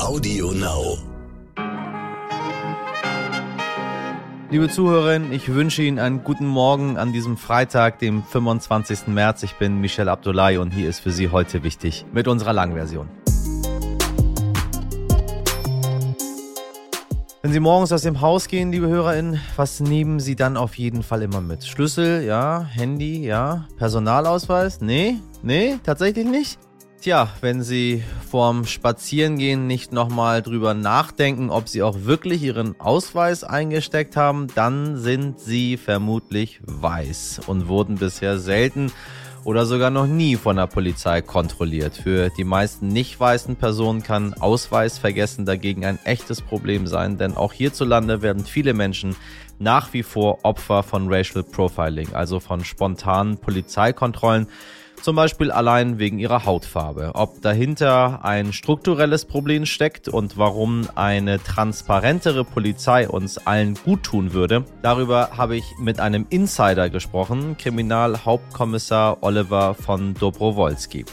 Audio Now. Liebe Zuhörerinnen, ich wünsche Ihnen einen guten Morgen an diesem Freitag, dem 25. März. Ich bin Michel Abdullahi und hier ist für Sie heute wichtig mit unserer Langversion. Wenn Sie morgens aus dem Haus gehen, liebe HörerInnen, was nehmen Sie dann auf jeden Fall immer mit? Schlüssel, ja, Handy, ja, Personalausweis? Nee, nee, tatsächlich nicht. Tja, wenn Sie vorm Spazierengehen nicht nochmal drüber nachdenken, ob Sie auch wirklich Ihren Ausweis eingesteckt haben, dann sind Sie vermutlich weiß und wurden bisher selten oder sogar noch nie von der Polizei kontrolliert. Für die meisten nicht weißen Personen kann Ausweis vergessen dagegen ein echtes Problem sein, denn auch hierzulande werden viele Menschen nach wie vor Opfer von Racial Profiling, also von spontanen Polizeikontrollen zum Beispiel allein wegen ihrer Hautfarbe. Ob dahinter ein strukturelles Problem steckt und warum eine transparentere Polizei uns allen gut tun würde, darüber habe ich mit einem Insider gesprochen, Kriminalhauptkommissar Oliver von Dobrowolski.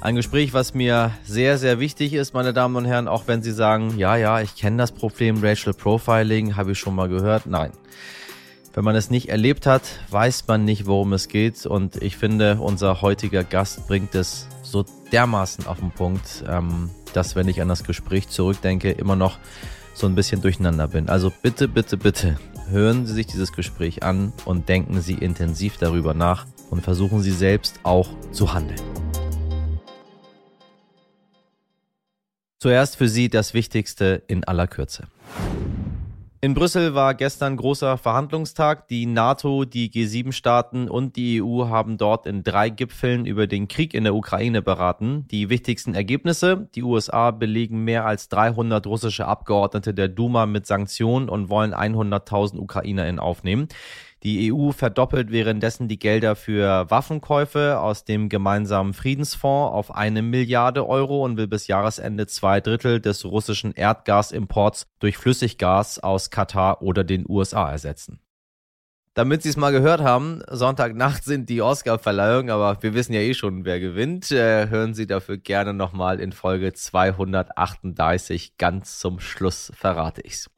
Ein Gespräch, was mir sehr, sehr wichtig ist, meine Damen und Herren, auch wenn Sie sagen, ja, ja, ich kenne das Problem Racial Profiling, habe ich schon mal gehört. Nein. Wenn man es nicht erlebt hat, weiß man nicht, worum es geht. Und ich finde, unser heutiger Gast bringt es so dermaßen auf den Punkt, ähm, dass, wenn ich an das Gespräch zurückdenke, immer noch so ein bisschen durcheinander bin. Also bitte, bitte, bitte, hören Sie sich dieses Gespräch an und denken Sie intensiv darüber nach und versuchen Sie selbst auch zu handeln. Zuerst für Sie das Wichtigste in aller Kürze. In Brüssel war gestern großer Verhandlungstag. Die NATO, die G7-Staaten und die EU haben dort in drei Gipfeln über den Krieg in der Ukraine beraten. Die wichtigsten Ergebnisse. Die USA belegen mehr als 300 russische Abgeordnete der Duma mit Sanktionen und wollen 100.000 UkrainerInnen aufnehmen. Die EU verdoppelt währenddessen die Gelder für Waffenkäufe aus dem gemeinsamen Friedensfonds auf eine Milliarde Euro und will bis Jahresende zwei Drittel des russischen Erdgasimports durch Flüssiggas aus Katar oder den USA ersetzen. Damit Sie es mal gehört haben, Sonntagnacht sind die Oscar-Verleihungen, aber wir wissen ja eh schon, wer gewinnt. Äh, hören Sie dafür gerne nochmal in Folge 238. Ganz zum Schluss verrate ich's.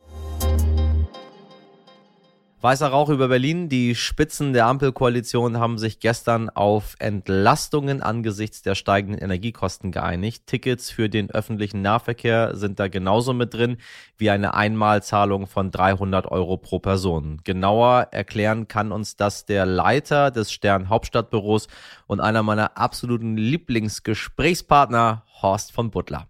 Weißer Rauch über Berlin. Die Spitzen der Ampelkoalition haben sich gestern auf Entlastungen angesichts der steigenden Energiekosten geeinigt. Tickets für den öffentlichen Nahverkehr sind da genauso mit drin wie eine Einmalzahlung von 300 Euro pro Person. Genauer erklären kann uns das der Leiter des Stern Hauptstadtbüros und einer meiner absoluten Lieblingsgesprächspartner, Horst von Butler.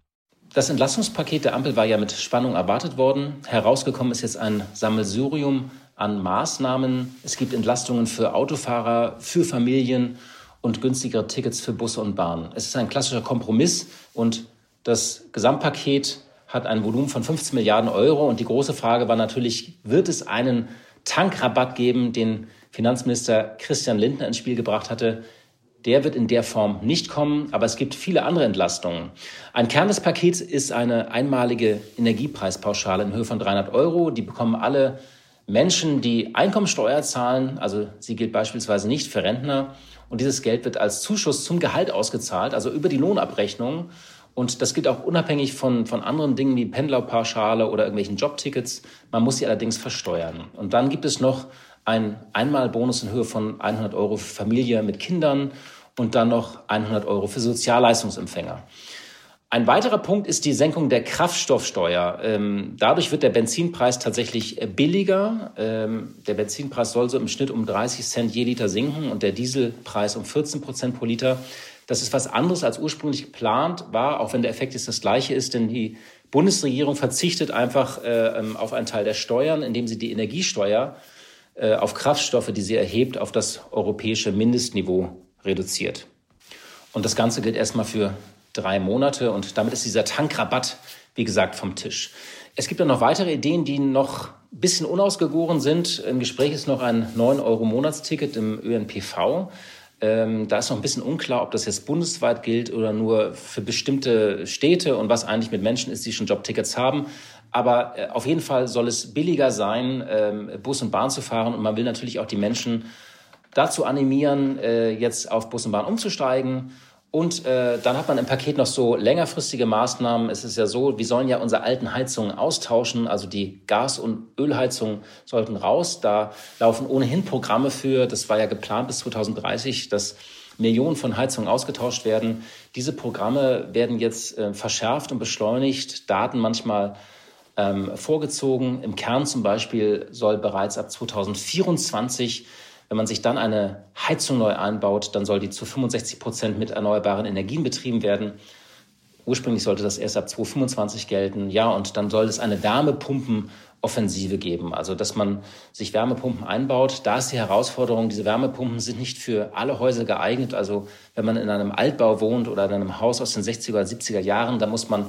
Das Entlastungspaket der Ampel war ja mit Spannung erwartet worden. Herausgekommen ist jetzt ein Sammelsurium an Maßnahmen. Es gibt Entlastungen für Autofahrer, für Familien und günstigere Tickets für Busse und Bahnen. Es ist ein klassischer Kompromiss und das Gesamtpaket hat ein Volumen von 15 Milliarden Euro. Und die große Frage war natürlich, wird es einen Tankrabatt geben, den Finanzminister Christian Lindner ins Spiel gebracht hatte? Der wird in der Form nicht kommen, aber es gibt viele andere Entlastungen. Ein Kern des Pakets ist eine einmalige Energiepreispauschale in Höhe von 300 Euro. Die bekommen alle Menschen, die Einkommensteuer zahlen, also sie gilt beispielsweise nicht für Rentner, und dieses Geld wird als Zuschuss zum Gehalt ausgezahlt, also über die Lohnabrechnung. Und das gilt auch unabhängig von, von anderen Dingen wie Pendlerpauschale oder irgendwelchen Jobtickets. Man muss sie allerdings versteuern. Und dann gibt es noch einen Einmalbonus in Höhe von 100 Euro für Familie mit Kindern und dann noch 100 Euro für Sozialleistungsempfänger. Ein weiterer Punkt ist die Senkung der Kraftstoffsteuer. Ähm, dadurch wird der Benzinpreis tatsächlich äh, billiger. Ähm, der Benzinpreis soll so im Schnitt um 30 Cent je Liter sinken und der Dieselpreis um 14 Prozent pro Liter. Das ist was anderes als ursprünglich geplant war, auch wenn der Effekt jetzt das gleiche ist, denn die Bundesregierung verzichtet einfach äh, ähm, auf einen Teil der Steuern, indem sie die Energiesteuer äh, auf Kraftstoffe, die sie erhebt, auf das europäische Mindestniveau reduziert. Und das Ganze gilt erstmal für drei Monate und damit ist dieser Tankrabatt, wie gesagt, vom Tisch. Es gibt dann noch weitere Ideen, die noch ein bisschen unausgegoren sind. Im Gespräch ist noch ein 9-Euro-Monatsticket im ÖNPV. Ähm, da ist noch ein bisschen unklar, ob das jetzt bundesweit gilt oder nur für bestimmte Städte und was eigentlich mit Menschen ist, die schon Jobtickets haben. Aber äh, auf jeden Fall soll es billiger sein, ähm, Bus und Bahn zu fahren. Und man will natürlich auch die Menschen dazu animieren, äh, jetzt auf Bus und Bahn umzusteigen. Und äh, dann hat man im Paket noch so längerfristige Maßnahmen. Es ist ja so, wir sollen ja unsere alten Heizungen austauschen. Also die Gas- und Ölheizungen sollten raus. Da laufen ohnehin Programme für. Das war ja geplant bis 2030, dass Millionen von Heizungen ausgetauscht werden. Diese Programme werden jetzt äh, verschärft und beschleunigt. Daten manchmal ähm, vorgezogen. Im Kern zum Beispiel soll bereits ab 2024 wenn man sich dann eine Heizung neu einbaut, dann soll die zu 65 Prozent mit erneuerbaren Energien betrieben werden. Ursprünglich sollte das erst ab 2025 gelten. Ja, und dann soll es eine Wärmepumpenoffensive geben, also dass man sich Wärmepumpen einbaut. Da ist die Herausforderung, diese Wärmepumpen sind nicht für alle Häuser geeignet. Also wenn man in einem Altbau wohnt oder in einem Haus aus den 60er oder 70er Jahren, da muss man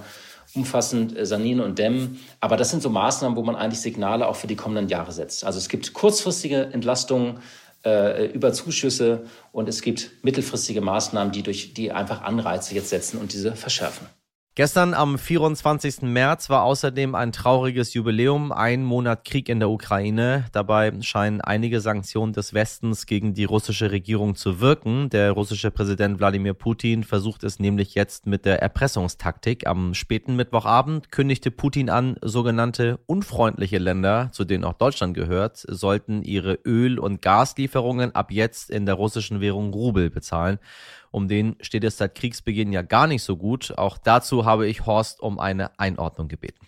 umfassend äh, sanieren und dämmen. Aber das sind so Maßnahmen, wo man eigentlich Signale auch für die kommenden Jahre setzt. Also es gibt kurzfristige Entlastungen äh, über Zuschüsse und es gibt mittelfristige Maßnahmen, die durch die einfach Anreize jetzt setzen und diese verschärfen. Gestern am 24. März war außerdem ein trauriges Jubiläum, ein Monat Krieg in der Ukraine. Dabei scheinen einige Sanktionen des Westens gegen die russische Regierung zu wirken. Der russische Präsident Wladimir Putin versucht es nämlich jetzt mit der Erpressungstaktik. Am späten Mittwochabend kündigte Putin an, sogenannte unfreundliche Länder, zu denen auch Deutschland gehört, sollten ihre Öl- und Gaslieferungen ab jetzt in der russischen Währung Rubel bezahlen. Um den steht es seit Kriegsbeginn ja gar nicht so gut. Auch dazu habe ich Horst um eine Einordnung gebeten.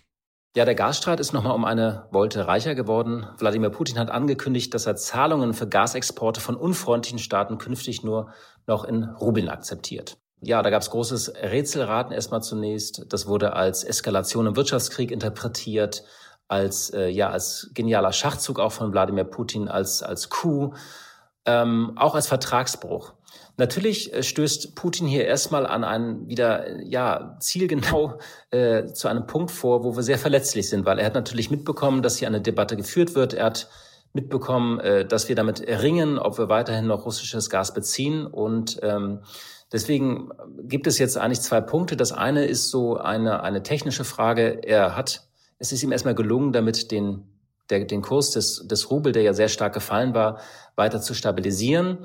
Ja, der Gasstreit ist nochmal um eine Wolte reicher geworden. Wladimir Putin hat angekündigt, dass er Zahlungen für Gasexporte von unfreundlichen Staaten künftig nur noch in Rubeln akzeptiert. Ja, da gab es großes Rätselraten erstmal zunächst. Das wurde als Eskalation im Wirtschaftskrieg interpretiert, als äh, ja als genialer Schachzug auch von Wladimir Putin, als als Coup, ähm, auch als Vertragsbruch. Natürlich äh, stößt Putin hier erstmal an einen wieder ja zielgenau äh, zu einem Punkt vor, wo wir sehr verletzlich sind, weil er hat natürlich mitbekommen, dass hier eine Debatte geführt wird. Er hat mitbekommen, äh, dass wir damit ringen, ob wir weiterhin noch russisches Gas beziehen und ähm, Deswegen gibt es jetzt eigentlich zwei Punkte. Das eine ist so eine, eine technische Frage. Er hat, es ist ihm erstmal gelungen, damit den, der, den Kurs des, des Rubel, der ja sehr stark gefallen war, weiter zu stabilisieren.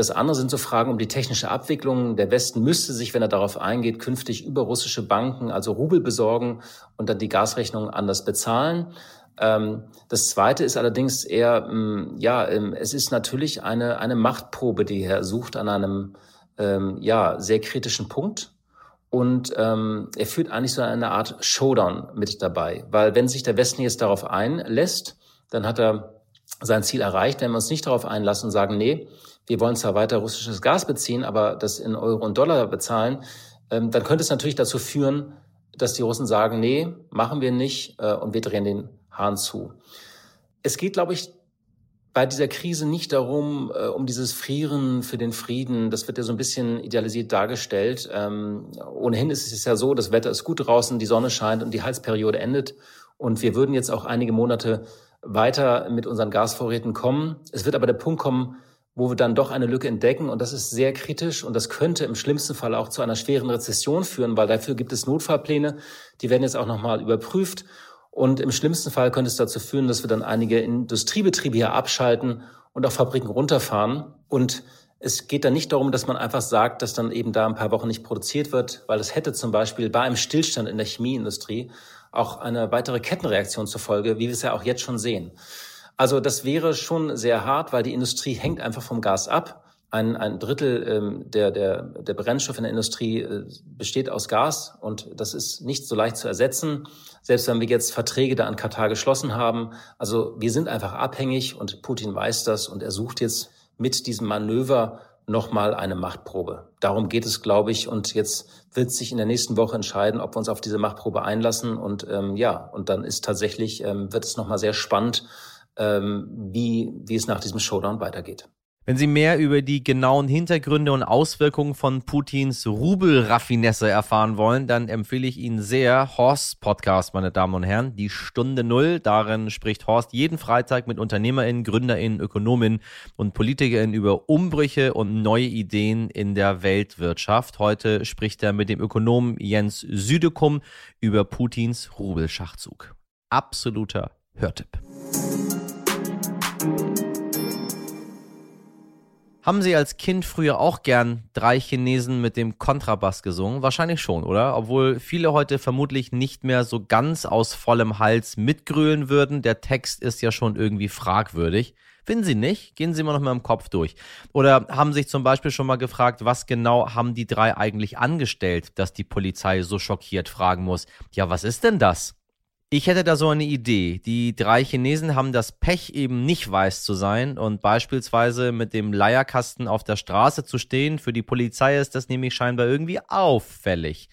Das andere sind so Fragen um die technische Abwicklung. Der Westen müsste sich, wenn er darauf eingeht, künftig über russische Banken, also Rubel besorgen und dann die Gasrechnung anders bezahlen. Ähm, das zweite ist allerdings eher, mm, ja, ähm, es ist natürlich eine, eine Machtprobe, die er sucht an einem, ähm, ja, sehr kritischen Punkt. Und ähm, er führt eigentlich so eine Art Showdown mit dabei. Weil wenn sich der Westen jetzt darauf einlässt, dann hat er sein Ziel erreicht. Wenn wir uns nicht darauf einlassen und sagen, nee, wir wollen zwar weiter russisches Gas beziehen, aber das in Euro und Dollar bezahlen, ähm, dann könnte es natürlich dazu führen, dass die Russen sagen, nee, machen wir nicht äh, und wir drehen den Hahn zu. Es geht, glaube ich, bei dieser Krise nicht darum, äh, um dieses Frieren für den Frieden. Das wird ja so ein bisschen idealisiert dargestellt. Ähm, ohnehin ist es ja so, das Wetter ist gut draußen, die Sonne scheint und die Heizperiode endet. Und wir würden jetzt auch einige Monate weiter mit unseren Gasvorräten kommen. Es wird aber der Punkt kommen, wo wir dann doch eine Lücke entdecken. Und das ist sehr kritisch und das könnte im schlimmsten Fall auch zu einer schweren Rezession führen, weil dafür gibt es Notfallpläne. Die werden jetzt auch nochmal überprüft. Und im schlimmsten Fall könnte es dazu führen, dass wir dann einige Industriebetriebe hier abschalten und auch Fabriken runterfahren. Und es geht dann nicht darum, dass man einfach sagt, dass dann eben da ein paar Wochen nicht produziert wird, weil es hätte zum Beispiel bei einem Stillstand in der Chemieindustrie auch eine weitere Kettenreaktion zur Folge, wie wir es ja auch jetzt schon sehen. Also das wäre schon sehr hart, weil die Industrie hängt einfach vom Gas ab. Ein, ein Drittel ähm, der, der, der Brennstoff in der Industrie äh, besteht aus Gas und das ist nicht so leicht zu ersetzen. Selbst wenn wir jetzt Verträge da an Katar geschlossen haben. Also wir sind einfach abhängig und Putin weiß das und er sucht jetzt mit diesem Manöver nochmal eine Machtprobe. Darum geht es, glaube ich. Und jetzt wird sich in der nächsten Woche entscheiden, ob wir uns auf diese Machtprobe einlassen. Und ähm, ja, und dann ist tatsächlich, ähm, wird es nochmal sehr spannend, ähm, wie, wie es nach diesem Showdown weitergeht. Wenn Sie mehr über die genauen Hintergründe und Auswirkungen von Putins Rubelraffinesse erfahren wollen, dann empfehle ich Ihnen sehr Horst Podcast, meine Damen und Herren, die Stunde Null. Darin spricht Horst jeden Freitag mit UnternehmerInnen, GründerInnen, Ökonominnen und PolitikerInnen über Umbrüche und neue Ideen in der Weltwirtschaft. Heute spricht er mit dem Ökonomen Jens Südekum über Putins Rubelschachzug. Absoluter Hörtipp. Haben Sie als Kind früher auch gern drei Chinesen mit dem Kontrabass gesungen? Wahrscheinlich schon, oder? Obwohl viele heute vermutlich nicht mehr so ganz aus vollem Hals mitgrölen würden. Der Text ist ja schon irgendwie fragwürdig. Finden Sie nicht? Gehen Sie mal noch mal im Kopf durch. Oder haben sich zum Beispiel schon mal gefragt, was genau haben die drei eigentlich angestellt, dass die Polizei so schockiert fragen muss, ja, was ist denn das? Ich hätte da so eine Idee. Die drei Chinesen haben das Pech, eben nicht weiß zu sein und beispielsweise mit dem Leierkasten auf der Straße zu stehen. Für die Polizei ist das nämlich scheinbar irgendwie auffällig.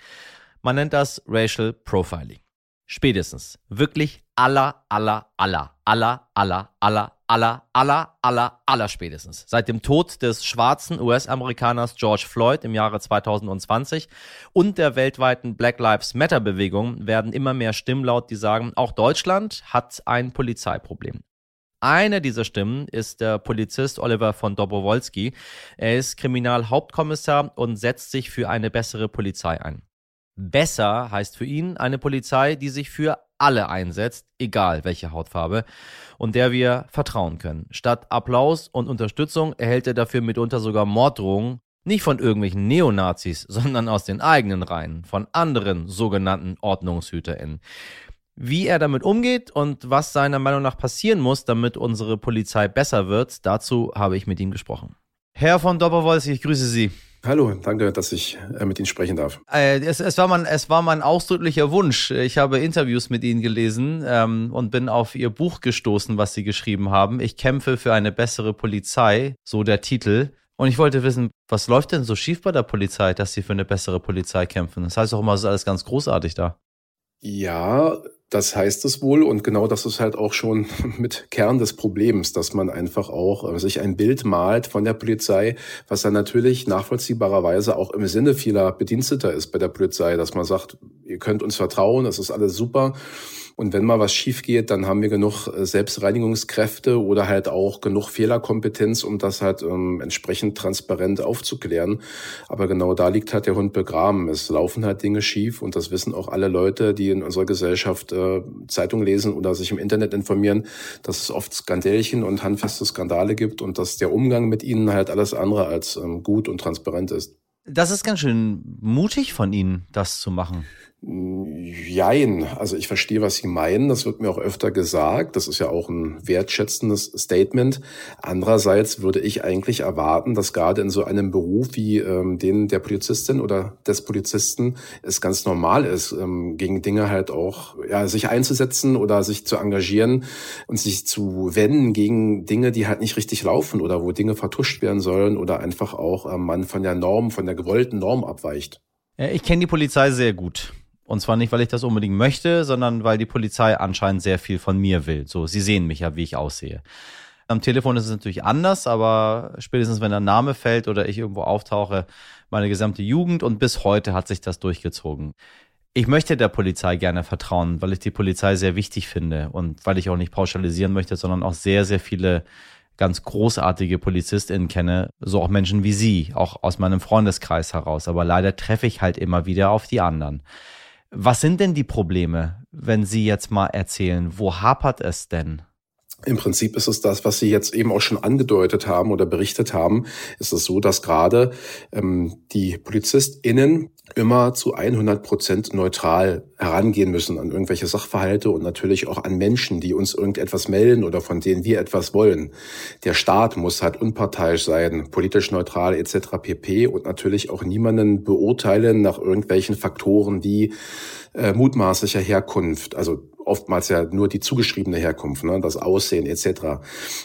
Man nennt das Racial Profiling. Spätestens. Wirklich aller, aller, aller, aller, aller, aller, aller, aller, aller, aller spätestens. Seit dem Tod des schwarzen US-Amerikaners George Floyd im Jahre 2020 und der weltweiten Black Lives Matter Bewegung werden immer mehr Stimmen laut, die sagen, auch Deutschland hat ein Polizeiproblem. Eine dieser Stimmen ist der Polizist Oliver von Dobrowolski. Er ist Kriminalhauptkommissar und setzt sich für eine bessere Polizei ein. Besser heißt für ihn eine Polizei, die sich für alle einsetzt, egal welche Hautfarbe, und der wir vertrauen können. Statt Applaus und Unterstützung erhält er dafür mitunter sogar Morddrohungen, nicht von irgendwelchen Neonazis, sondern aus den eigenen Reihen, von anderen sogenannten OrdnungshüterInnen. Wie er damit umgeht und was seiner Meinung nach passieren muss, damit unsere Polizei besser wird, dazu habe ich mit ihm gesprochen. Herr von Doppelwolz, ich grüße Sie. Hallo, danke, dass ich äh, mit Ihnen sprechen darf. Äh, es, es, war mein, es war mein ausdrücklicher Wunsch. Ich habe Interviews mit Ihnen gelesen ähm, und bin auf Ihr Buch gestoßen, was Sie geschrieben haben. Ich kämpfe für eine bessere Polizei, so der Titel. Und ich wollte wissen, was läuft denn so schief bei der Polizei, dass Sie für eine bessere Polizei kämpfen? Das heißt auch immer, es ist alles ganz großartig da. Ja, das heißt es wohl. Und genau das ist halt auch schon mit Kern des Problems, dass man einfach auch äh, sich ein Bild malt von der Polizei, was dann natürlich nachvollziehbarerweise auch im Sinne vieler Bediensteter ist bei der Polizei, dass man sagt, ihr könnt uns vertrauen, es ist alles super und wenn mal was schief geht, dann haben wir genug äh, Selbstreinigungskräfte oder halt auch genug Fehlerkompetenz, um das halt ähm, entsprechend transparent aufzuklären. Aber genau da liegt halt der Hund begraben. Es laufen halt Dinge schief und das wissen auch alle Leute, die in unserer Gesellschaft äh, Zeitung lesen oder sich im Internet informieren, dass es oft Skandälchen und handfeste Skandale gibt und dass der Umgang mit ihnen halt alles andere als ähm, gut und transparent ist. Das ist ganz schön mutig von Ihnen, das zu machen. Jein. Also ich verstehe, was Sie meinen. Das wird mir auch öfter gesagt. Das ist ja auch ein wertschätzendes Statement. Andererseits würde ich eigentlich erwarten, dass gerade in so einem Beruf wie ähm, den der Polizistin oder des Polizisten es ganz normal ist, ähm, gegen Dinge halt auch ja, sich einzusetzen oder sich zu engagieren und sich zu wenden gegen Dinge, die halt nicht richtig laufen oder wo Dinge vertuscht werden sollen oder einfach auch ähm, man von der Norm, von der gewollten Norm abweicht. Ich kenne die Polizei sehr gut. Und zwar nicht, weil ich das unbedingt möchte, sondern weil die Polizei anscheinend sehr viel von mir will. So, sie sehen mich ja, wie ich aussehe. Am Telefon ist es natürlich anders, aber spätestens wenn der Name fällt oder ich irgendwo auftauche, meine gesamte Jugend und bis heute hat sich das durchgezogen. Ich möchte der Polizei gerne vertrauen, weil ich die Polizei sehr wichtig finde und weil ich auch nicht pauschalisieren möchte, sondern auch sehr, sehr viele ganz großartige PolizistInnen kenne, so auch Menschen wie Sie, auch aus meinem Freundeskreis heraus. Aber leider treffe ich halt immer wieder auf die anderen. Was sind denn die Probleme, wenn Sie jetzt mal erzählen, wo hapert es denn? Im Prinzip ist es das, was Sie jetzt eben auch schon angedeutet haben oder berichtet haben. Ist es so, dass gerade ähm, die PolizistInnen immer zu 100 Prozent neutral herangehen müssen an irgendwelche Sachverhalte und natürlich auch an Menschen, die uns irgendetwas melden oder von denen wir etwas wollen. Der Staat muss halt unparteiisch sein, politisch neutral etc. pp. und natürlich auch niemanden beurteilen nach irgendwelchen Faktoren wie äh, mutmaßlicher Herkunft, also oftmals ja nur die zugeschriebene Herkunft, ne, das Aussehen etc.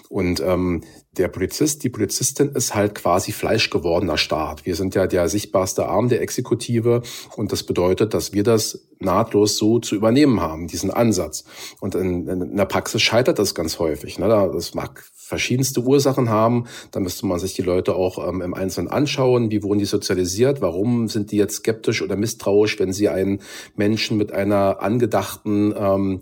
Und ähm, der Polizist, die Polizistin ist halt quasi fleischgewordener Staat. Wir sind ja der sichtbarste Arm der Exekutive und das bedeutet, dass wir das nahtlos so zu übernehmen haben, diesen Ansatz. Und in, in der Praxis scheitert das ganz häufig. Ne? Das mag verschiedenste Ursachen haben. Da müsste man sich die Leute auch ähm, im Einzelnen anschauen. Wie wurden die sozialisiert? Warum sind die jetzt skeptisch oder misstrauisch, wenn sie einen Menschen mit einer angedachten ähm,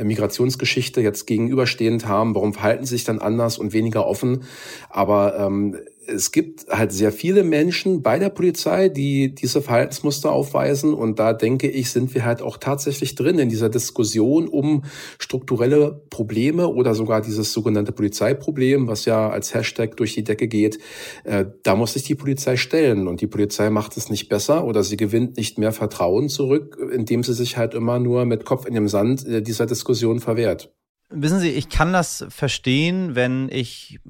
Migrationsgeschichte jetzt gegenüberstehend haben? Warum verhalten sie sich dann anders und weniger offen? Lassen. Aber ähm, es gibt halt sehr viele Menschen bei der Polizei, die diese Verhaltensmuster aufweisen. Und da denke ich, sind wir halt auch tatsächlich drin in dieser Diskussion um strukturelle Probleme oder sogar dieses sogenannte Polizeiproblem, was ja als Hashtag durch die Decke geht. Äh, da muss sich die Polizei stellen. Und die Polizei macht es nicht besser oder sie gewinnt nicht mehr Vertrauen zurück, indem sie sich halt immer nur mit Kopf in dem Sand äh, dieser Diskussion verwehrt. Wissen Sie, ich kann das verstehen, wenn ich,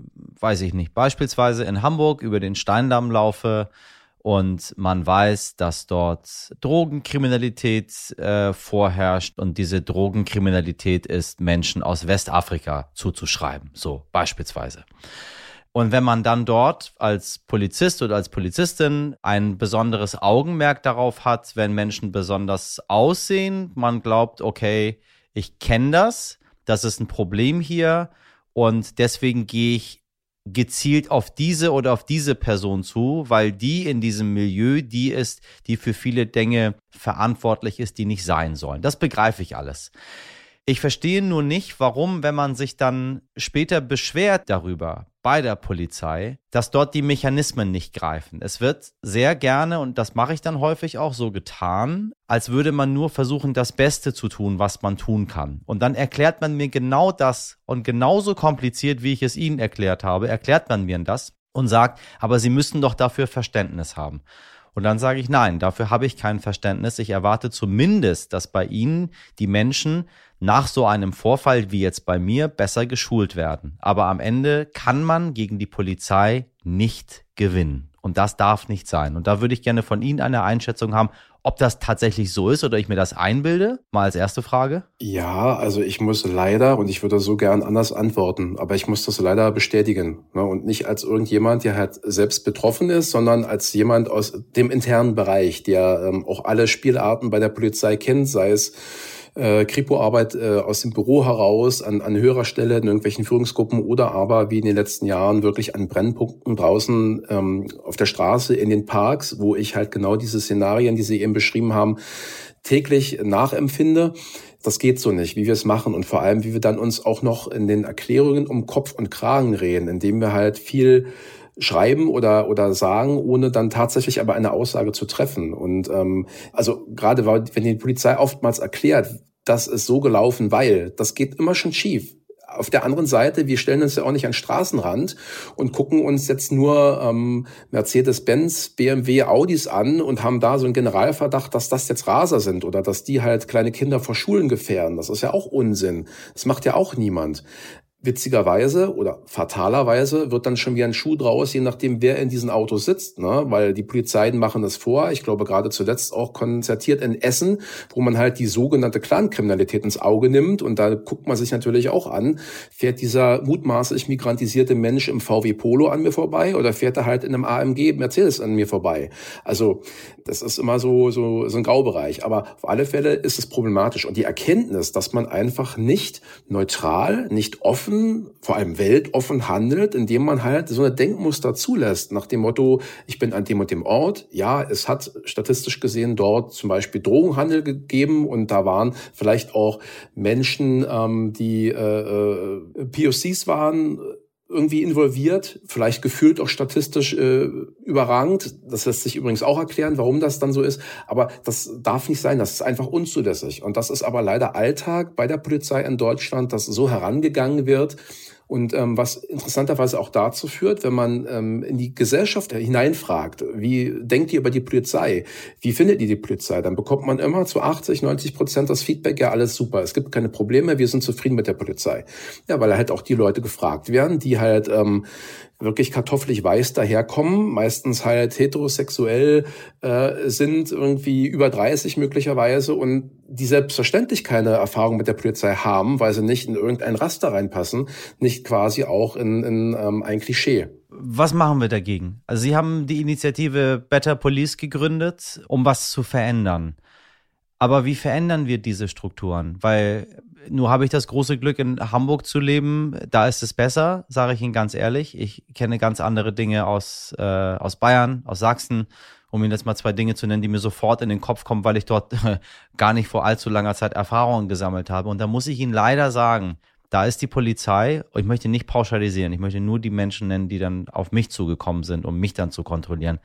weiß ich nicht, beispielsweise in Hamburg über den Steindamm laufe und man weiß, dass dort Drogenkriminalität äh, vorherrscht und diese Drogenkriminalität ist Menschen aus Westafrika zuzuschreiben, so beispielsweise. Und wenn man dann dort als Polizist oder als Polizistin ein besonderes Augenmerk darauf hat, wenn Menschen besonders aussehen, man glaubt, okay, ich kenne das, das ist ein Problem hier und deswegen gehe ich gezielt auf diese oder auf diese Person zu, weil die in diesem Milieu die ist, die für viele Dinge verantwortlich ist, die nicht sein sollen. Das begreife ich alles. Ich verstehe nur nicht, warum, wenn man sich dann später beschwert darüber bei der Polizei, dass dort die Mechanismen nicht greifen. Es wird sehr gerne, und das mache ich dann häufig auch so getan, als würde man nur versuchen, das Beste zu tun, was man tun kann. Und dann erklärt man mir genau das und genauso kompliziert, wie ich es Ihnen erklärt habe, erklärt man mir das und sagt, aber Sie müssen doch dafür Verständnis haben. Und dann sage ich, nein, dafür habe ich kein Verständnis. Ich erwarte zumindest, dass bei Ihnen die Menschen nach so einem Vorfall wie jetzt bei mir besser geschult werden. Aber am Ende kann man gegen die Polizei nicht gewinnen. Und das darf nicht sein. Und da würde ich gerne von Ihnen eine Einschätzung haben, ob das tatsächlich so ist oder ich mir das einbilde. Mal als erste Frage. Ja, also ich muss leider, und ich würde so gern anders antworten, aber ich muss das leider bestätigen. Ne? Und nicht als irgendjemand, der halt selbst betroffen ist, sondern als jemand aus dem internen Bereich, der ähm, auch alle Spielarten bei der Polizei kennt, sei es äh, Kripo-Arbeit äh, aus dem Büro heraus, an, an höherer Stelle in irgendwelchen Führungsgruppen oder aber wie in den letzten Jahren wirklich an Brennpunkten draußen ähm, auf der Straße, in den Parks, wo ich halt genau diese Szenarien, die Sie eben beschrieben haben, täglich nachempfinde. Das geht so nicht, wie wir es machen und vor allem, wie wir dann uns auch noch in den Erklärungen um Kopf und Kragen reden, indem wir halt viel schreiben oder, oder sagen, ohne dann tatsächlich aber eine Aussage zu treffen. Und ähm, also gerade wenn die Polizei oftmals erklärt, das ist so gelaufen, weil, das geht immer schon schief. Auf der anderen Seite, wir stellen uns ja auch nicht an Straßenrand und gucken uns jetzt nur ähm, Mercedes-Benz, BMW, Audis an und haben da so einen Generalverdacht, dass das jetzt Raser sind oder dass die halt kleine Kinder vor Schulen gefährden. Das ist ja auch Unsinn. Das macht ja auch niemand witzigerweise oder fatalerweise wird dann schon wieder ein Schuh draus, je nachdem, wer in diesen Autos sitzt, ne? weil die Polizeien machen das vor. Ich glaube, gerade zuletzt auch konzertiert in Essen, wo man halt die sogenannte Clankriminalität ins Auge nimmt und da guckt man sich natürlich auch an, fährt dieser mutmaßlich migrantisierte Mensch im VW Polo an mir vorbei oder fährt er halt in einem AMG Mercedes an mir vorbei? Also das ist immer so, so, so ein Graubereich. Aber auf alle Fälle ist es problematisch. Und die Erkenntnis, dass man einfach nicht neutral, nicht offen, vor allem weltoffen handelt, indem man halt so eine Denkmuster zulässt, nach dem Motto, ich bin an dem und dem Ort. Ja, es hat statistisch gesehen dort zum Beispiel Drogenhandel gegeben und da waren vielleicht auch Menschen, ähm, die äh, äh POCs waren, irgendwie involviert, vielleicht gefühlt auch statistisch äh, überragend. Das lässt sich übrigens auch erklären, warum das dann so ist. Aber das darf nicht sein. Das ist einfach unzulässig. Und das ist aber leider Alltag bei der Polizei in Deutschland, dass so herangegangen wird und ähm, was interessanterweise auch dazu führt, wenn man ähm, in die Gesellschaft hineinfragt, wie denkt ihr über die Polizei? Wie findet ihr die Polizei? Dann bekommt man immer zu 80, 90 Prozent das Feedback, ja, alles super, es gibt keine Probleme, wir sind zufrieden mit der Polizei. Ja, weil halt auch die Leute gefragt werden, die halt ähm, wirklich kartoffelig weiß daherkommen, meistens halt heterosexuell äh, sind, irgendwie über 30 möglicherweise und die selbstverständlich keine Erfahrung mit der Polizei haben, weil sie nicht in irgendein Raster reinpassen, nicht quasi auch in, in ähm, ein Klischee. Was machen wir dagegen? Also Sie haben die Initiative Better Police gegründet, um was zu verändern. Aber wie verändern wir diese Strukturen? Weil nur habe ich das große Glück, in Hamburg zu leben. Da ist es besser, sage ich Ihnen ganz ehrlich. Ich kenne ganz andere Dinge aus, äh, aus Bayern, aus Sachsen, um Ihnen jetzt mal zwei Dinge zu nennen, die mir sofort in den Kopf kommen, weil ich dort gar nicht vor allzu langer Zeit Erfahrungen gesammelt habe. Und da muss ich Ihnen leider sagen, Da ist die Polizei, ich möchte nicht pauschalisieren, ich möchte nur die Menschen nennen, die dann auf mich zugekommen sind, um mich dann zu kontrollieren.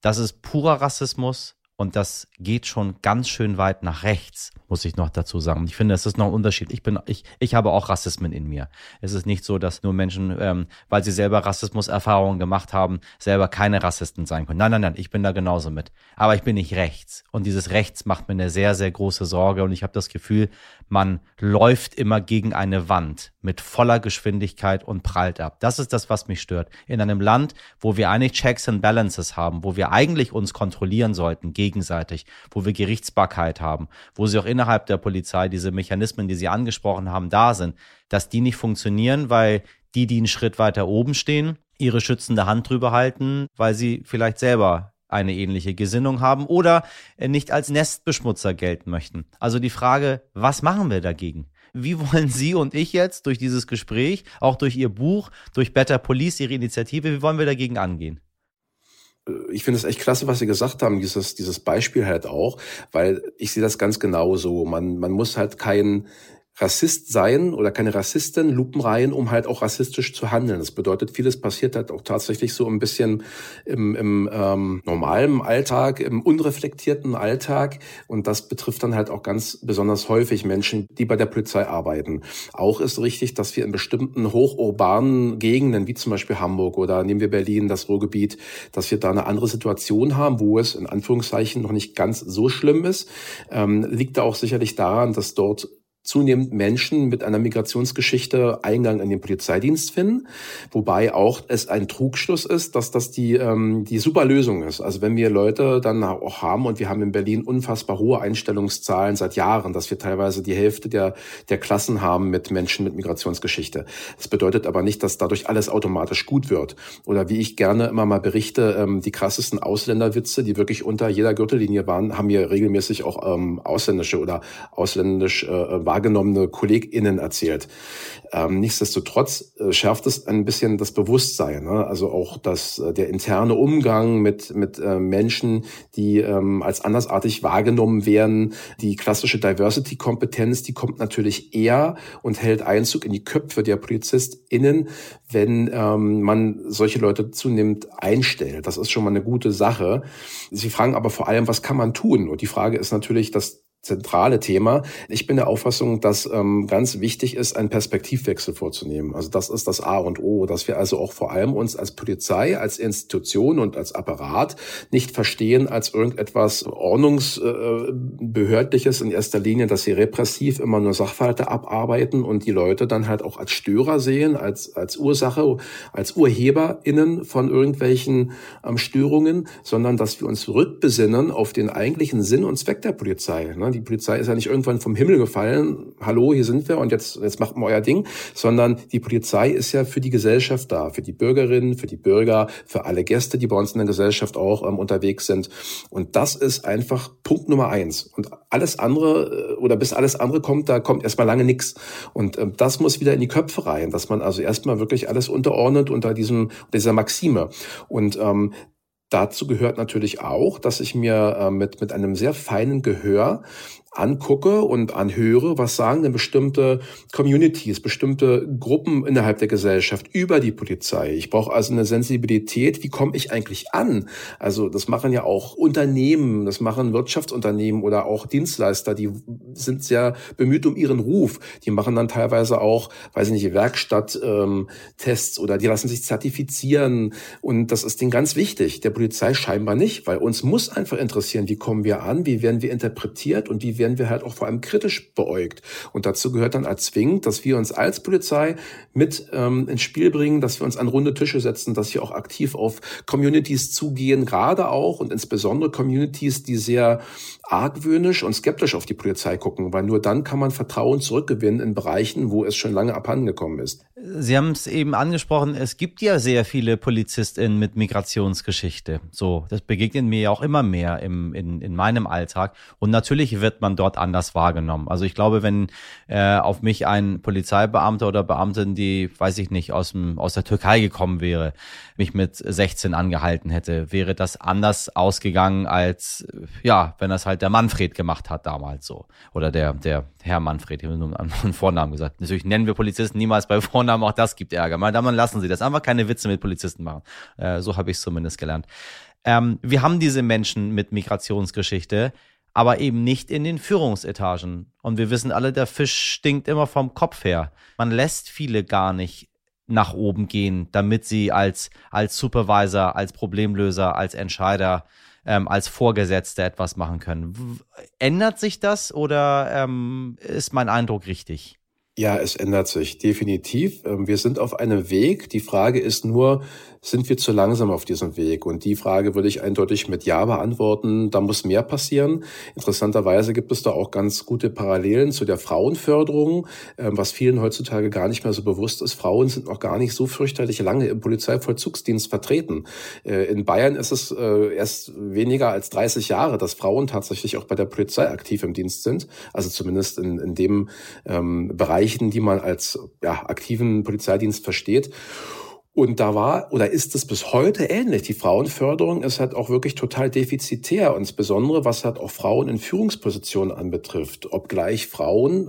Das ist purer Rassismus, und das geht schon ganz schön weit nach rechts, muss ich noch dazu sagen. Ich finde, es ist noch ein Unterschied. Ich bin, ich, ich habe auch Rassismen in mir. Es ist nicht so, dass nur Menschen, ähm, weil sie selber Rassismuserfahrungen gemacht haben, selber keine Rassisten sein können. Nein, nein, nein, ich bin da genauso mit. Aber ich bin nicht rechts. Und dieses Rechts macht mir eine sehr, sehr große Sorge. Und ich habe das Gefühl, man läuft immer gegen eine Wand mit voller Geschwindigkeit und prallt ab. Das ist das, was mich stört. In einem Land, wo wir eigentlich Checks and Balances haben, wo wir eigentlich uns kontrollieren sollten gegenseitig, wo wir Gerichtsbarkeit haben, wo sie auch innerhalb der Polizei diese Mechanismen, die Sie angesprochen haben, da sind, dass die nicht funktionieren, weil die, die einen Schritt weiter oben stehen, ihre schützende Hand drüber halten, weil sie vielleicht selber eine ähnliche Gesinnung haben oder nicht als Nestbeschmutzer gelten möchten. Also die Frage, was machen wir dagegen? Wie wollen Sie und ich jetzt durch dieses Gespräch, auch durch Ihr Buch, durch Better Police, Ihre Initiative, wie wollen wir dagegen angehen? ich finde es echt klasse, was Sie gesagt haben, dieses, dieses Beispiel halt auch, weil ich sehe das ganz genau so. Man, man muss halt kein, Rassist sein oder keine Rassistin lupenreihen, um halt auch rassistisch zu handeln. Das bedeutet, vieles passiert halt auch tatsächlich so ein bisschen im, im ähm, normalen Alltag, im unreflektierten Alltag. Und das betrifft dann halt auch ganz besonders häufig Menschen, die bei der Polizei arbeiten. Auch ist richtig, dass wir in bestimmten hochurbanen Gegenden, wie zum Beispiel Hamburg oder nehmen wir Berlin, das Ruhrgebiet, dass wir da eine andere Situation haben, wo es in Anführungszeichen noch nicht ganz so schlimm ist. Ähm, liegt da auch sicherlich daran, dass dort zunehmend Menschen mit einer Migrationsgeschichte Eingang in den Polizeidienst finden, wobei auch es ein Trugschluss ist, dass das die ähm, die super Lösung ist. Also wenn wir Leute dann auch haben und wir haben in Berlin unfassbar hohe Einstellungszahlen seit Jahren, dass wir teilweise die Hälfte der der Klassen haben mit Menschen mit Migrationsgeschichte. Das bedeutet aber nicht, dass dadurch alles automatisch gut wird. Oder wie ich gerne immer mal berichte, ähm, die krassesten Ausländerwitze, die wirklich unter jeder Gürtellinie waren, haben mir regelmäßig auch ähm, ausländische oder ausländisch äh, wahrgenommene KollegInnen erzählt. Ähm, nichtsdestotrotz äh, schärft es ein bisschen das Bewusstsein, ne? also auch das, äh, der interne Umgang mit, mit äh, Menschen, die ähm, als andersartig wahrgenommen werden. Die klassische Diversity-Kompetenz, die kommt natürlich eher und hält Einzug in die Köpfe der PolizistInnen, wenn ähm, man solche Leute zunehmend einstellt. Das ist schon mal eine gute Sache. Sie fragen aber vor allem, was kann man tun? Und die Frage ist natürlich, dass zentrale Thema. Ich bin der Auffassung, dass ähm, ganz wichtig ist, einen Perspektivwechsel vorzunehmen. Also das ist das A und O, dass wir also auch vor allem uns als Polizei, als Institution und als Apparat nicht verstehen als irgendetwas ordnungsbehördliches in erster Linie, dass sie repressiv immer nur Sachverhalte abarbeiten und die Leute dann halt auch als Störer sehen, als als Ursache, als UrheberInnen von irgendwelchen ähm, Störungen, sondern dass wir uns rückbesinnen auf den eigentlichen Sinn und Zweck der Polizei. Ne? Die Polizei ist ja nicht irgendwann vom Himmel gefallen, hallo, hier sind wir und jetzt, jetzt macht mal euer Ding, sondern die Polizei ist ja für die Gesellschaft da, für die Bürgerinnen, für die Bürger, für alle Gäste, die bei uns in der Gesellschaft auch ähm, unterwegs sind. Und das ist einfach Punkt Nummer eins. Und alles andere äh, oder bis alles andere kommt, da kommt erstmal lange nichts. Und ähm, das muss wieder in die Köpfe rein, dass man also erstmal wirklich alles unterordnet unter diesem, dieser Maxime. Und ähm, Dazu gehört natürlich auch, dass ich mir äh, mit, mit einem sehr feinen Gehör angucke und anhöre, was sagen denn bestimmte Communities, bestimmte Gruppen innerhalb der Gesellschaft über die Polizei. Ich brauche also eine Sensibilität, wie komme ich eigentlich an? Also das machen ja auch Unternehmen, das machen Wirtschaftsunternehmen oder auch Dienstleister, die sind sehr bemüht um ihren Ruf. Die machen dann teilweise auch, weiß ich nicht, Werkstatttests ähm, oder die lassen sich zertifizieren und das ist denen ganz wichtig. Der Polizei scheinbar nicht, weil uns muss einfach interessieren, wie kommen wir an, wie werden wir interpretiert und wie werden wir halt auch vor allem kritisch beäugt. Und dazu gehört dann als zwingend, dass wir uns als Polizei mit ähm, ins Spiel bringen, dass wir uns an runde Tische setzen, dass wir auch aktiv auf Communities zugehen, gerade auch und insbesondere Communities, die sehr argwöhnisch und skeptisch auf die Polizei gucken, weil nur dann kann man Vertrauen zurückgewinnen in Bereichen, wo es schon lange abhandengekommen ist. Sie haben es eben angesprochen, es gibt ja sehr viele PolizistInnen mit Migrationsgeschichte. So, das begegnet mir ja auch immer mehr im, in, in meinem Alltag. Und natürlich wird man dort anders wahrgenommen. Also ich glaube, wenn äh, auf mich ein Polizeibeamter oder Beamtin, die, weiß ich nicht, aus, dem, aus der Türkei gekommen wäre, mich mit 16 angehalten hätte, wäre das anders ausgegangen als, ja, wenn das halt der Manfred gemacht hat damals so. oder der, der Herr Manfred, ich habe nur einen Vornamen gesagt. Natürlich nennen wir Polizisten niemals bei Vornamen, auch das gibt Ärger. Meine Damen lassen Sie das. Einfach keine Witze mit Polizisten machen. Äh, so habe ich es zumindest gelernt. Ähm, wir haben diese Menschen mit Migrationsgeschichte, aber eben nicht in den Führungsetagen. Und wir wissen alle, der Fisch stinkt immer vom Kopf her. Man lässt viele gar nicht nach oben gehen, damit sie als, als Supervisor, als Problemlöser, als Entscheider, ähm, als Vorgesetzte etwas machen können. Ändert sich das oder ähm, ist mein Eindruck richtig? Ja, es ändert sich definitiv. Ähm, wir sind auf einem Weg. Die Frage ist nur, sind wir zu langsam auf diesem Weg? Und die Frage würde ich eindeutig mit Ja beantworten. Da muss mehr passieren. Interessanterweise gibt es da auch ganz gute Parallelen zu der Frauenförderung, ähm, was vielen heutzutage gar nicht mehr so bewusst ist. Frauen sind noch gar nicht so fürchterlich lange im Polizeivollzugsdienst vertreten. Äh, in Bayern ist es äh, erst weniger als 30 Jahre, dass Frauen tatsächlich auch bei der Polizei aktiv im Dienst sind. Also zumindest in, in dem ähm, Bereichen, die man als ja, aktiven Polizeidienst versteht. Und da war oder ist es bis heute ähnlich. Die Frauenförderung ist halt auch wirklich total defizitär, insbesondere was halt auch Frauen in Führungspositionen anbetrifft. Obgleich Frauen,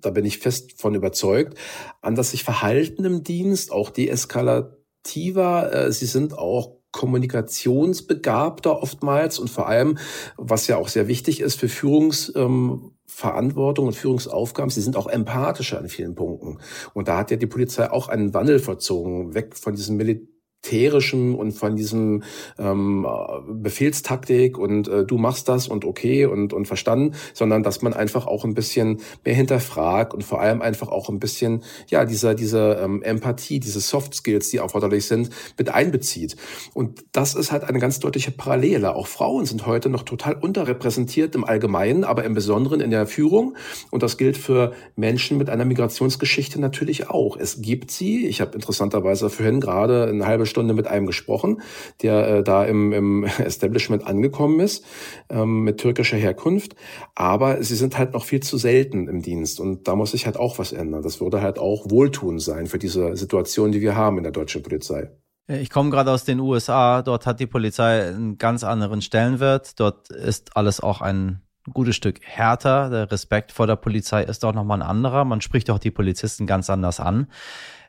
da bin ich fest von überzeugt, anders sich verhalten im Dienst, auch deeskalativer. Äh, sie sind auch kommunikationsbegabter oftmals und vor allem, was ja auch sehr wichtig ist für Führungs ähm, Verantwortung und Führungsaufgaben, sie sind auch empathischer an vielen Punkten. Und da hat ja die Polizei auch einen Wandel verzogen, weg von diesem Militär militärischen und von diesem ähm, Befehlstaktik und äh, du machst das und okay und, und verstanden, sondern dass man einfach auch ein bisschen mehr hinterfragt und vor allem einfach auch ein bisschen, ja, dieser, dieser ähm, Empathie, diese Soft Skills, die erforderlich sind, mit einbezieht. Und das ist halt eine ganz deutliche Parallele. Auch Frauen sind heute noch total unterrepräsentiert im Allgemeinen, aber im Besonderen in der Führung. Und das gilt für Menschen mit einer Migrationsgeschichte natürlich auch. Es gibt sie. Ich habe interessanterweise vorhin gerade eine halbe Stunde mit einem gesprochen, der äh, da im, im Establishment angekommen ist, ähm, mit türkischer Herkunft. Aber sie sind halt noch viel zu selten im Dienst. Und da muss sich halt auch was ändern. Das würde halt auch wohltun sein für diese Situation, die wir haben in der deutschen Polizei. Äh, ich komme gerade aus den USA. Dort hat die Polizei einen ganz anderen Stellenwert. Dort ist alles auch ein gutes Stück härter. Der Respekt vor der Polizei ist auch nochmal ein anderer. Man spricht auch die Polizisten ganz anders an.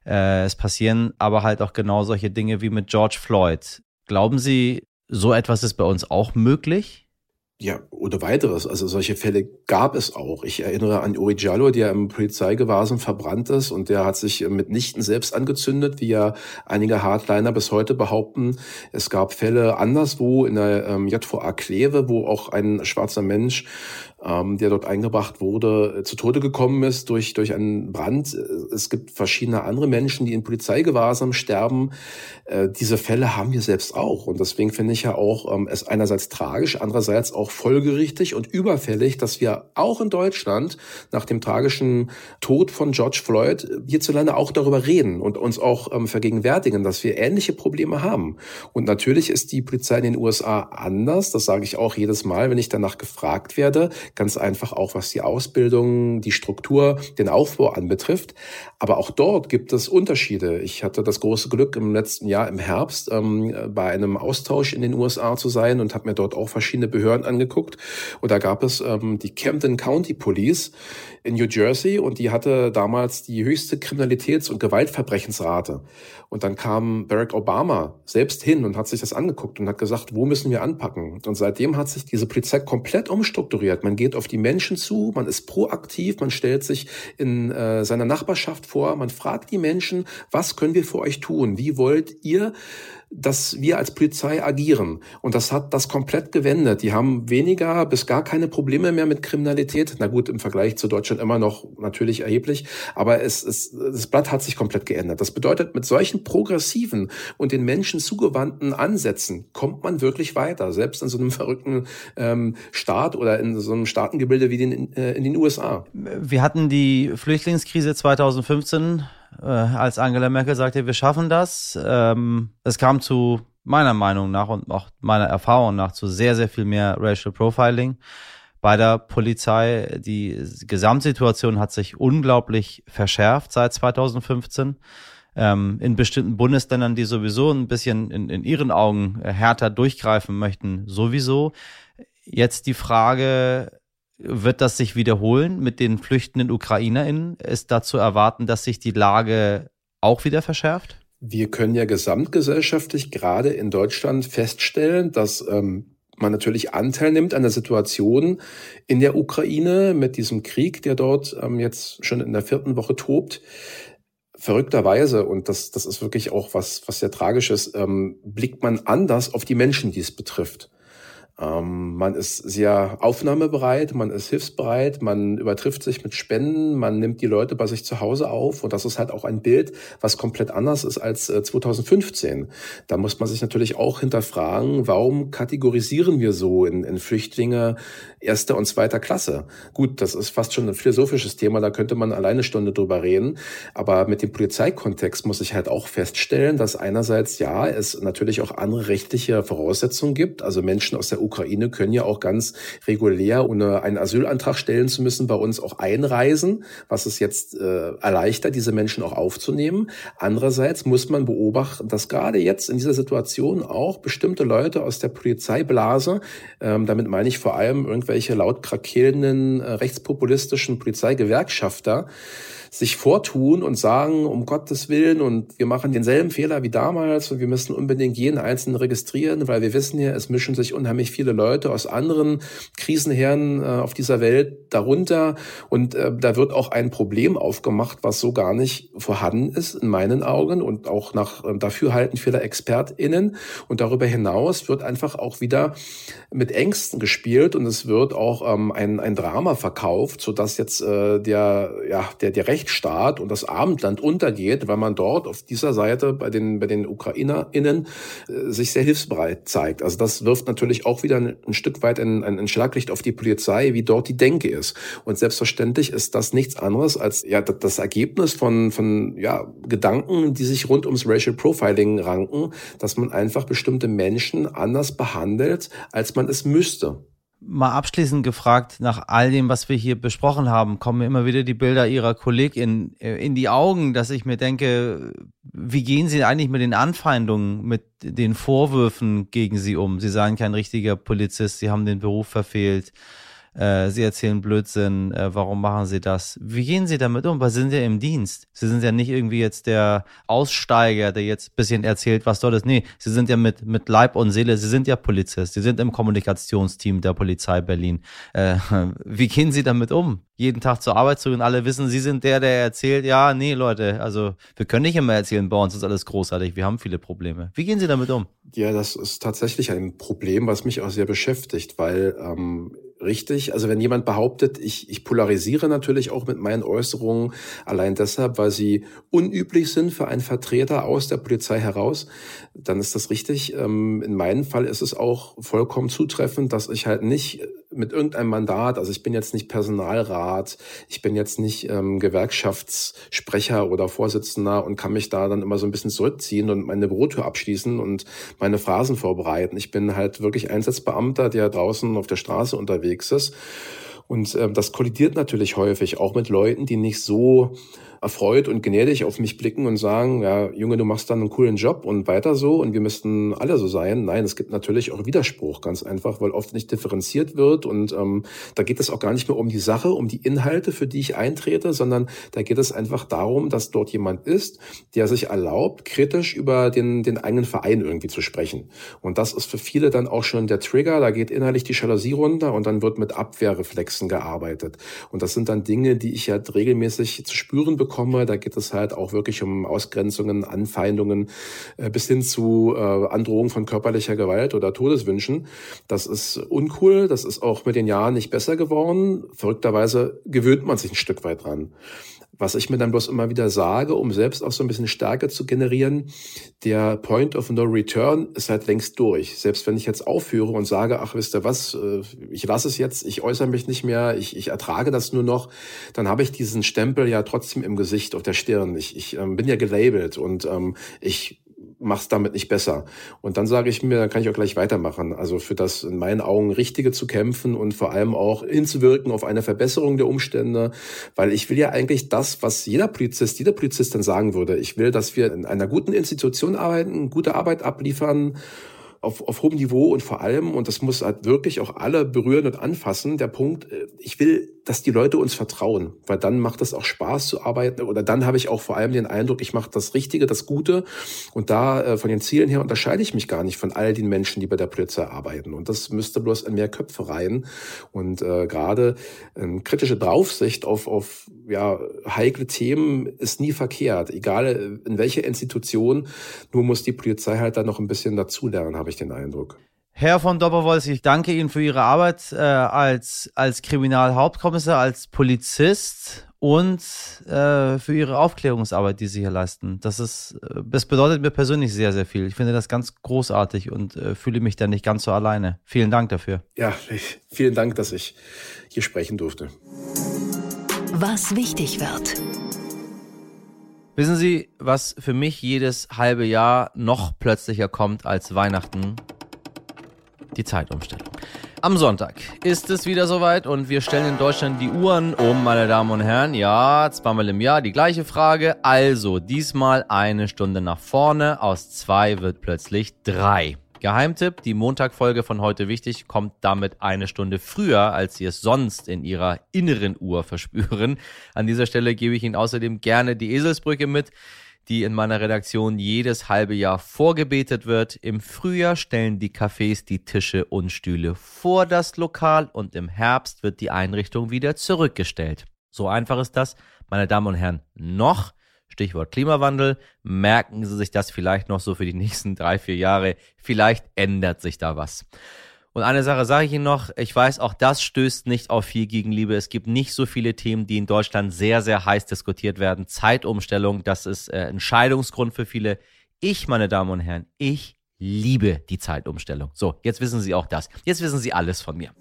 Äh, es passieren aber halt auch genau solche Dinge wie mit George Floyd. Glauben Sie, so etwas ist bei uns auch möglich? Ja, oder weiteres. Also solche Fälle gab es auch. Ich erinnere an Uri Giallo, der im Polizeigewahrsam verbrannt ist und der hat sich mitnichten selbst angezündet, wie ja einige Hardliner bis heute behaupten. Es gab Fälle anderswo in der ähm, JVA Kleve, wo auch ein schwarzer Mensch ähm, der dort eingebracht wurde, äh, zu Tode gekommen ist durch, durch einen Brand. Es gibt verschiedene andere Menschen, die in Polizeigewahrsam sterben. Äh, diese Fälle haben wir selbst auch. Und deswegen finde ich ja auch ähm, es einerseits tragisch, andererseits auch folgerichtig und überfällig, dass wir auch in Deutschland nach dem tragischen Tod von George Floyd hierzulande auch darüber reden und uns auch ähm, vergegenwärtigen, dass wir ähnliche Probleme haben. Und natürlich ist die Polizei in den USA anders. Das sage ich auch jedes Mal, wenn ich danach gefragt werde. Ganz einfach auch, was die Ausbildung, die Struktur, den Aufbau anbetrifft. Aber auch dort gibt es Unterschiede. Ich hatte das große Glück, im letzten Jahr im Herbst ähm, bei einem Austausch in den USA zu sein und habe mir dort auch verschiedene Behörden angeguckt. Und da gab es ähm, die Camden County Police in New Jersey und die hatte damals die höchste Kriminalitäts- und Gewaltverbrechensrate. Und dann kam Barack Obama selbst hin und hat sich das angeguckt und hat gesagt, wo müssen wir anpacken? Und seitdem hat sich diese Polizei komplett umstrukturiert. Man geht auf die Menschen zu, man ist proaktiv, man stellt sich in äh, seiner Nachbarschaft vor, man fragt die Menschen, was können wir für euch tun? Wie wollt ihr dass wir als Polizei agieren. Und das hat das komplett gewendet. Die haben weniger bis gar keine Probleme mehr mit Kriminalität. Na gut, im Vergleich zu Deutschland immer noch natürlich erheblich. Aber es, es, das Blatt hat sich komplett geändert. Das bedeutet, mit solchen progressiven und den Menschen zugewandten Ansätzen kommt man wirklich weiter. Selbst in so einem verrückten ähm, Staat oder in so einem Staatengebilde wie den, äh, in den USA. Wir hatten die Flüchtlingskrise 2015 äh, als Angela Merkel sagte, wir schaffen das. Ähm, es kam zu meiner Meinung nach und auch meiner Erfahrung nach zu sehr, sehr viel mehr Racial Profiling bei der Polizei. Die Gesamtsituation hat sich unglaublich verschärft seit 2015. Ähm, in bestimmten Bundesländern, die sowieso ein bisschen in, in ihren Augen härter durchgreifen möchten, sowieso. Jetzt die Frage, Wird das sich wiederholen mit den flüchtenden UkrainerInnen? Ist da zu erwarten, dass sich die Lage auch wieder verschärft? Wir können ja gesamtgesellschaftlich gerade in Deutschland feststellen, dass ähm, man natürlich Anteil nimmt an der Situation in der Ukraine mit diesem Krieg, der dort ähm, jetzt schon in der vierten Woche tobt. Verrückterweise, und das, das ist wirklich auch was, was sehr tragisches, ähm, blickt man anders auf die Menschen, die es betrifft. Ähm, man ist sehr aufnahmebereit, man ist hilfsbereit, man übertrifft sich mit Spenden, man nimmt die Leute bei sich zu Hause auf und das ist halt auch ein Bild, was komplett anders ist als äh, 2015. Da muss man sich natürlich auch hinterfragen, warum kategorisieren wir so in, in Flüchtlinge erster und zweiter Klasse? Gut, das ist fast schon ein philosophisches Thema, da könnte man alleine Stunde drüber reden, aber mit dem Polizeikontext muss ich halt auch feststellen, dass einerseits ja, es natürlich auch andere rechtliche Voraussetzungen gibt, also Menschen aus der Ukraine können ja auch ganz regulär, ohne einen Asylantrag stellen zu müssen, bei uns auch einreisen, was es jetzt äh, erleichtert, diese Menschen auch aufzunehmen. Andererseits muss man beobachten, dass gerade jetzt in dieser Situation auch bestimmte Leute aus der Polizeiblase, ähm, damit meine ich vor allem irgendwelche laut krakelnden äh, rechtspopulistischen Polizeigewerkschafter, sich vortun und sagen, um Gottes Willen, und wir machen denselben Fehler wie damals und wir müssen unbedingt jeden Einzelnen registrieren, weil wir wissen ja, es mischen sich unheimlich viele Leute aus anderen Krisenherren äh, auf dieser Welt darunter. Und äh, da wird auch ein Problem aufgemacht, was so gar nicht vorhanden ist in meinen Augen und auch nach äh, Dafürhalten vieler ExpertInnen. Und darüber hinaus wird einfach auch wieder mit Ängsten gespielt und es wird auch ähm, ein, ein Drama verkauft, sodass jetzt äh, der, ja, der, der Rechtsstaat und das Abendland untergeht, weil man dort auf dieser Seite bei den, bei den UkrainerInnen äh, sich sehr hilfsbereit zeigt. Also das wirft natürlich auch wieder ein, ein Stück weit ein, ein, ein Schlaglicht auf die Polizei, wie dort die Denke ist. Und selbstverständlich ist das nichts anderes als ja das Ergebnis von, von ja, Gedanken, die sich rund ums Racial Profiling ranken, dass man einfach bestimmte Menschen anders behandelt, als man es müsste. Mal abschließend gefragt, nach all dem, was wir hier besprochen haben, kommen mir immer wieder die Bilder ihrer Kollegin äh, in die Augen, dass ich mir denke, wie gehen Sie eigentlich mit den Anfeindungen, mit den Vorwürfen gegen Sie um? Sie seien kein richtiger Polizist, Sie haben den Beruf verfehlt äh, sie erzählen Blödsinn, äh, warum machen sie das? Wie gehen sie damit um? Weil sie sind ja im Dienst. Sie sind ja nicht irgendwie jetzt der Aussteiger, der jetzt bisschen erzählt, was dort ist. Nee, sie sind ja mit, mit Leib und Seele, sie sind ja Polizist, sie sind im Kommunikationsteam der Polizei Berlin. Äh, wie gehen sie damit um? Jeden Tag zur Arbeit zu und alle wissen, sie sind der, der erzählt, ja, nee, Leute, also wir können nicht immer erzählen, bei uns ist alles großartig, wir haben viele Probleme. Wie gehen Sie damit um? Ja, das ist tatsächlich ein Problem, was mich auch sehr beschäftigt, weil ähm, richtig. Also wenn jemand behauptet, ich, ich polarisiere natürlich auch mit meinen Äußerungen allein deshalb, weil sie unüblich sind für einen Vertreter aus der Polizei heraus, dann ist das richtig. Ähm, in meinem Fall ist es auch vollkommen zutreffend, dass ich halt nicht mit irgendeinem Mandat, also ich bin jetzt nicht Personalrat, ich bin jetzt nicht ähm, Gewerkschaftssprecher oder Vorsitzender und kann mich da dann immer so ein bisschen zurückziehen und meine Bürotür abschließen und meine Phrasen vorbereiten. Ich bin halt wirklich Einsatzbeamter, der draußen auf der Straße unterwegs ist. Und äh, das kollidiert natürlich häufig auch mit Leuten, die nicht so erfreut und gnädig auf mich blicken und sagen, ja, Junge, du machst dann einen coolen Job und weiter so und wir müssten alle so sein. Nein, es gibt natürlich auch Widerspruch, ganz einfach, weil oft nicht differenziert wird und ähm, da geht es auch gar nicht mehr um die Sache, um die Inhalte, für die ich eintrete, sondern da geht es einfach darum, dass dort jemand ist, der sich erlaubt, kritisch über den, den eigenen Verein irgendwie zu sprechen. Und das ist für viele dann auch schon der Trigger, da geht innerlich die Jalousie runter und dann wird mit Abwehrreflexen gearbeitet. Und das sind dann Dinge, die ich ja regelmäßig zu spüren bekomme bekomme. Da geht es halt auch wirklich um Ausgrenzungen, Anfeindungen äh, bis hin zu äh, von körperlicher Gewalt oder Todeswünschen. Das ist uncool. Das ist auch mit den Jahren nicht besser geworden. Verrückterweise gewöhnt man sich ein Stück weit dran. Was ich mir dann bloß immer wieder sage, um selbst auch so ein bisschen Stärke zu generieren, der Point of No Return ist halt längst durch. Selbst wenn ich jetzt aufhöre und sage, ach, wisst ihr was, äh, ich lasse es jetzt, ich äußere mich nicht mehr, ich, ich ertrage das nur noch, dann habe ich diesen Stempel ja trotzdem im Gesicht, auf der Stirn. Ich, ich ähm, bin ja gelabelt und ähm, ich mach's damit nicht besser. Und dann sage ich mir, dann kann ich auch gleich weitermachen. Also für das in meinen Augen Richtige zu kämpfen und vor allem auch hinzuwirken auf eine Verbesserung der Umstände, weil ich will ja eigentlich das, was jeder Polizist, jeder Polizistin sagen würde. Ich will, dass wir in einer guten Institution arbeiten, gute Arbeit abliefern auf, auf hohem Niveau und vor allem, und das muss halt wirklich auch alle berühren und anfassen, der Punkt, äh, ich will, dass die Leute uns vertrauen, weil dann macht es auch Spaß zu arbeiten oder dann habe ich auch vor allem den Eindruck, ich mache das Richtige, das Gute. Und da äh, von den Zielen her unterscheide ich mich gar nicht von all den Menschen, die bei der Polizei arbeiten. Und das müsste bloß in mehr Köpfe rein. Und äh, gerade ähm, kritische Draufsicht auf, auf ja, heikle Themen ist nie verkehrt, egal äh, in welcher Institution, nur muss die Polizei halt da noch ein bisschen dazulernen, habe ich den Eindruck. Herr von Dobberwolz, ich danke Ihnen für Ihre Arbeit äh, als, als Kriminalhauptkommissar, als Polizist und äh, für Ihre Aufklärungsarbeit, die Sie hier leisten. Das, ist, äh, das bedeutet mir persönlich sehr, sehr viel. Ich finde das ganz großartig und äh, fühle mich da nicht ganz so alleine. Vielen Dank dafür. Ja, vielen Dank, dass ich hier sprechen durfte. Was wichtig wird. Wissen Sie, was für mich jedes halbe Jahr noch plötzlicher kommt als Weihnachten? Die Zeitumstellung. Am Sonntag ist es wieder soweit und wir stellen in Deutschland die Uhren um, meine Damen und Herren. Ja, zweimal im Jahr die gleiche Frage. Also diesmal eine Stunde nach vorne. Aus zwei wird plötzlich drei. Geheimtipp, die Montagfolge von heute wichtig kommt damit eine Stunde früher, als Sie es sonst in Ihrer inneren Uhr verspüren. An dieser Stelle gebe ich Ihnen außerdem gerne die Eselsbrücke mit, die in meiner Redaktion jedes halbe Jahr vorgebetet wird. Im Frühjahr stellen die Cafés die Tische und Stühle vor das Lokal und im Herbst wird die Einrichtung wieder zurückgestellt. So einfach ist das, meine Damen und Herren, noch. Stichwort Klimawandel. Merken Sie sich das vielleicht noch so für die nächsten drei, vier Jahre. Vielleicht ändert sich da was. Und eine Sache sage ich Ihnen noch, ich weiß, auch das stößt nicht auf viel Gegenliebe. Es gibt nicht so viele Themen, die in Deutschland sehr, sehr heiß diskutiert werden. Zeitumstellung, das ist äh, Entscheidungsgrund für viele. Ich, meine Damen und Herren, ich liebe die Zeitumstellung. So, jetzt wissen Sie auch das. Jetzt wissen Sie alles von mir.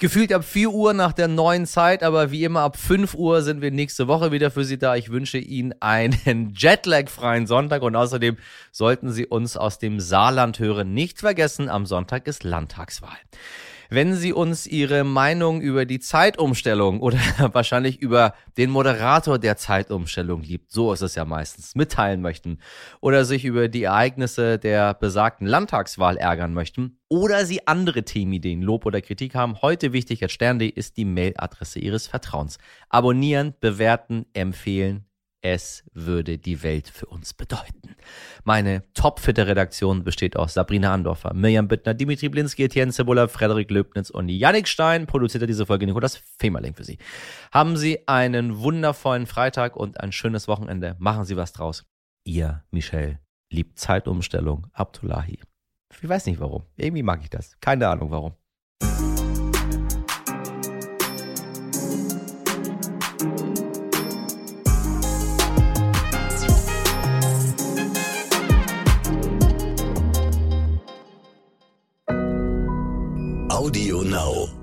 Gefühlt ab 4 Uhr nach der neuen Zeit, aber wie immer ab 5 Uhr sind wir nächste Woche wieder für Sie da. Ich wünsche Ihnen einen Jetlag-freien Sonntag und außerdem sollten Sie uns aus dem Saarland hören. Nicht vergessen, am Sonntag ist Landtagswahl. Wenn Sie uns Ihre Meinung über die Zeitumstellung oder wahrscheinlich über den Moderator der Zeitumstellung liebt, so ist es ja meistens, mitteilen möchten oder sich über die Ereignisse der besagten Landtagswahl ärgern möchten oder Sie andere Themenideen, Lob oder Kritik haben, heute wichtig als Stern.de ist die Mailadresse Ihres Vertrauens. Abonnieren, bewerten, empfehlen, es würde die Welt für uns bedeuten. Meine topfitte Redaktion besteht aus Sabrina Andorfer, Mirjam Bittner, Dimitri Blinski, Etienne Cebola, Frederik Löbnitz und Yannick Stein. Produzierte diese Folge Nikolas Femerling für Sie. Haben Sie einen wundervollen Freitag und ein schönes Wochenende. Machen Sie was draus. Ihr, Michel, liebt Zeitumstellung, Abdullahi. Ich weiß nicht warum. Irgendwie mag ich das. Keine Ahnung warum. Now.